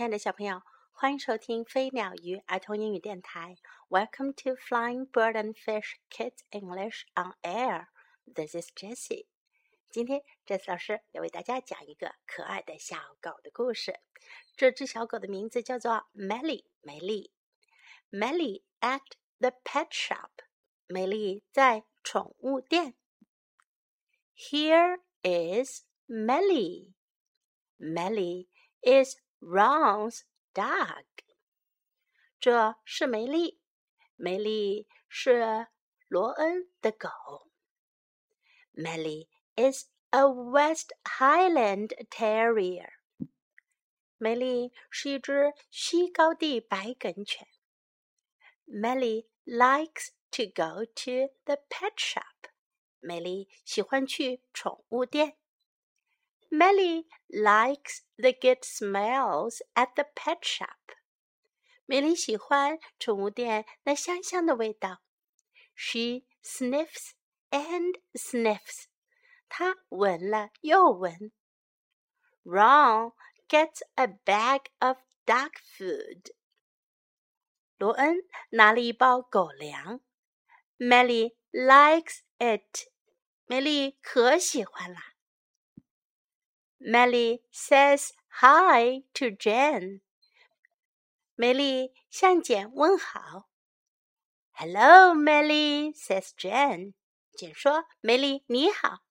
亲爱的小朋友，欢迎收听飞鸟鱼儿童英语电台。Welcome to Flying Bird and Fish Kids English on Air. This is Jessie. 今天，Jessie 老师要为大家讲一个可爱的小狗的故事。这只小狗的名字叫做 Melly，美丽。Melly at the pet shop. 美丽在宠物店。Here is Melly. Melly is Ron's dog。这是梅丽，梅丽是罗恩的狗。Meli is a West Highland Terrier。梅丽是一只西高地白梗犬。Meli likes to go to the pet shop。美丽喜欢去宠物店。Meli likes the good smells at the pet shop. 梅里喜欢宠物店那香香的味道。She sniffs and sniffs. 她闻了又闻。Ron gets a bag of dog food. 罗恩拿了一包狗粮。Meli likes it. 梅丽可喜欢啦。Meli says hi to Jen. 美丽向简问好。Hello, Meli says Jen. 简说：“美丽你好。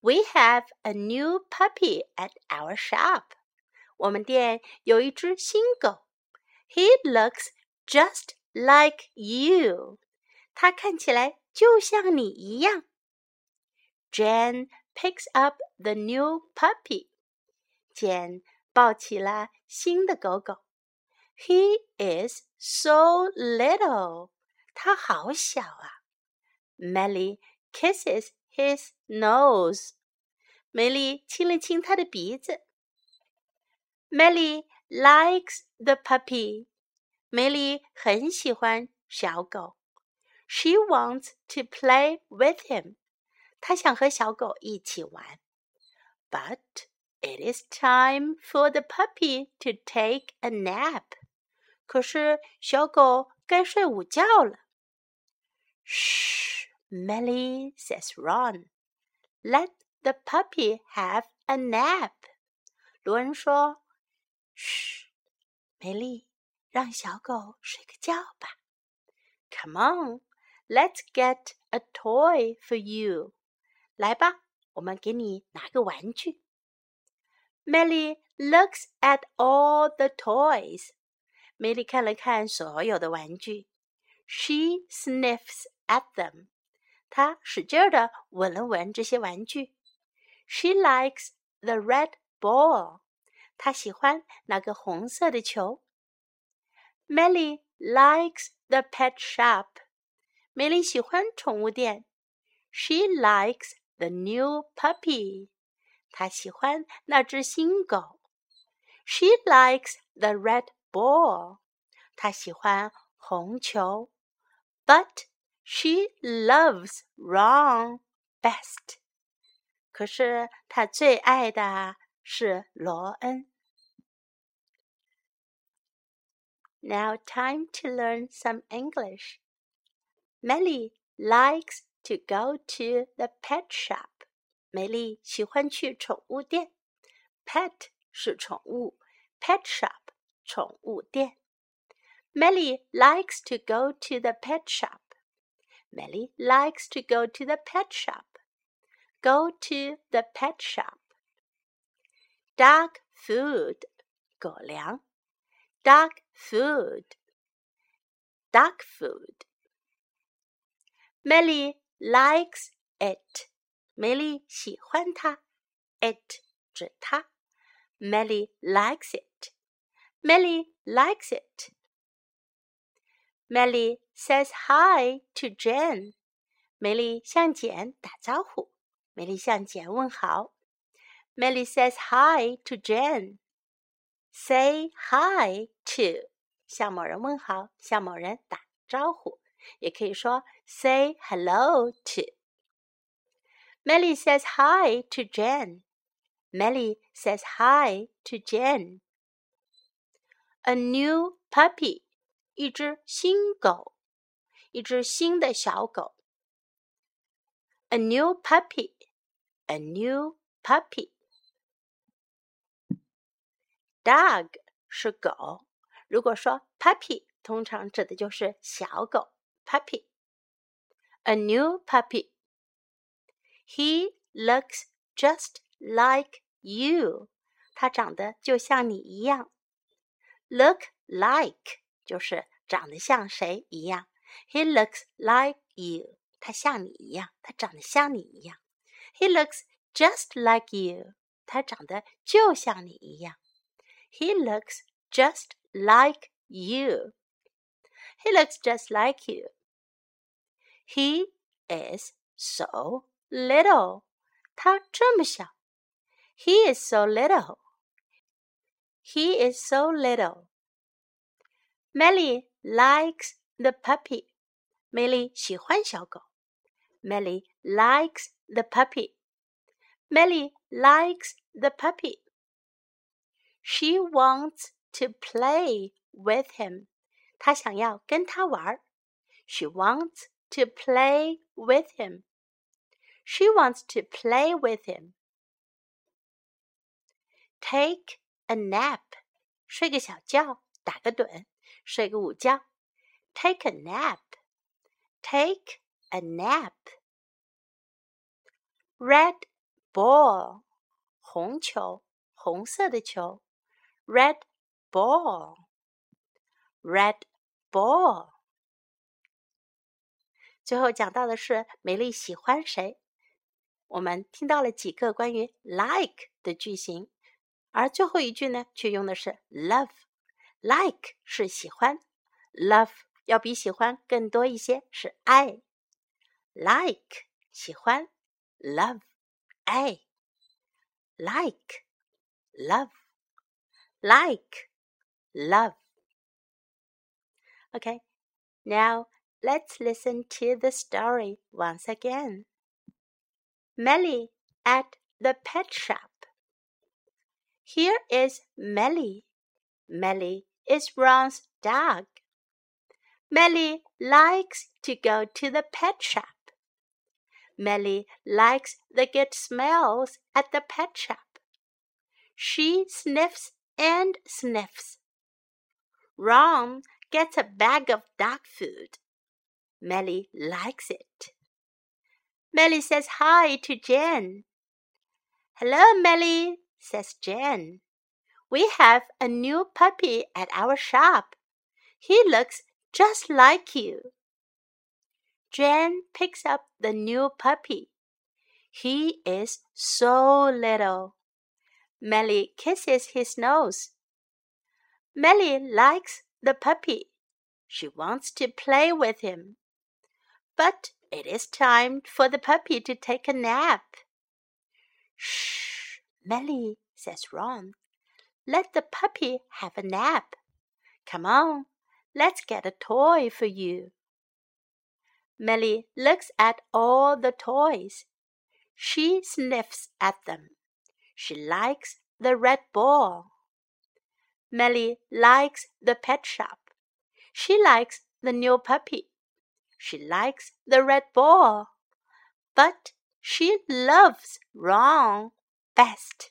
”We have a new puppy at our shop. 我们店有一只新狗。He looks just like you. 他看起来就像你一样。Jen picks up the new puppy. Jane 抱起了新的狗狗. He is so little，他好小啊。Meli kisses his nose，梅丽亲了亲他的鼻子。Meli likes the puppy，梅丽很喜欢小狗。She wants to play with him，她想和小狗一起玩。but it is time for the puppy to take a nap. 可是小狗该睡午觉了。Shh, Meli says Ron. Let the puppy have a nap. 罗恩说：“嘘，梅丽，让小狗睡个觉吧。” Come on, let's get a toy for you. 来吧，我们给你拿个玩具。Meli looks at all the toys. Meli 看了看所有的玩具。She sniffs at them. 她使劲的闻了闻这些玩具。She likes the red ball. 她喜欢那个红色的球。Meli likes the pet shop. 梅丽喜欢宠物店。She likes the new puppy. 她喜欢那只新狗。She likes the red ball. 她喜欢红球。But she loves Ron best. 可是她最爱的是罗恩。Now time to learn some English. Meli likes to go to the pet shop. shop。美丽喜欢去宠物店。Pet 是宠物，pet shop 宠物店。Meli likes to go to the pet shop. Meli likes to go to the pet shop. Go to the pet shop. Dog food 狗粮。Dog food. Dog food. Meli likes it。梅丽喜欢它，it 指它。Meli likes it. Meli likes it. Meli says hi to Jen. 梅丽向简打招呼。梅丽向简问好。Meli says hi to Jen. Say hi to 向某人问好，向某人打招呼。也可以说 say hello to。Meli says hi to Jen. Meli says hi to Jen. A new puppy，一只新狗，一只新的小狗。A new puppy, a new puppy. Dog 是狗，如果说 puppy，通常指的就是小狗。puppy。A new puppy. He looks just like you. 他长得就像你一样。Look like 就是长得像谁一样。He looks like you. 他像你一样，他长得像你一样。He looks just like you. 他长得就像你一样。He looks just like you. He looks just like you. He is so little. 他这么小。He is so little. He is so little. Meli likes the puppy. Meli 喜欢小狗。Meli likes the puppy. Meli likes the puppy. She wants to play with him. 她想要跟他玩。She wants to play with him. She wants to play with him. Take a nap. 睡个小觉，打个盹，睡个午觉。Take a nap. Take a nap. Red ball. 红球，红色的球。red ball, red ball。 最后讲到的是美丽喜欢谁？我们听到了几个关于 like 的句型，而最后一句呢，却用的是 love。like 是喜欢，love 要比喜欢更多一些，是爱。like 喜欢，love 爱，like love。like, love. Okay, now let's listen to the story once again. Meli at the pet shop. Here is Meli. Meli is Ron's dog. Meli likes to go to the pet shop. Meli likes the good smells at the pet shop. She sniffs and sniffs. Ron gets a bag of dog food. Meli likes it. Meli says hi to Jen. Hello, Meli, says Jen. We have a new puppy at our shop. He looks just like you. Jen picks up the new puppy. He is so little. Meli kisses his nose. Meli likes the puppy. She wants to play with him. But it is time for the puppy to take a nap. Shh, Meli, says Ron. Let the puppy have a nap. Come on, let's get a toy for you. Meli looks at all the toys. She sniffs at them. She likes the red ball. Meli likes the pet shop. She likes the new puppy. She likes the red ball, but she loves Ron best.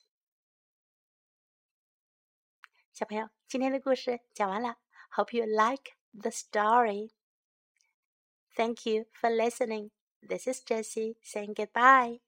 小朋友，今天的故事讲完了。Hope you like the story. Thank you for listening. This is Jessie saying goodbye.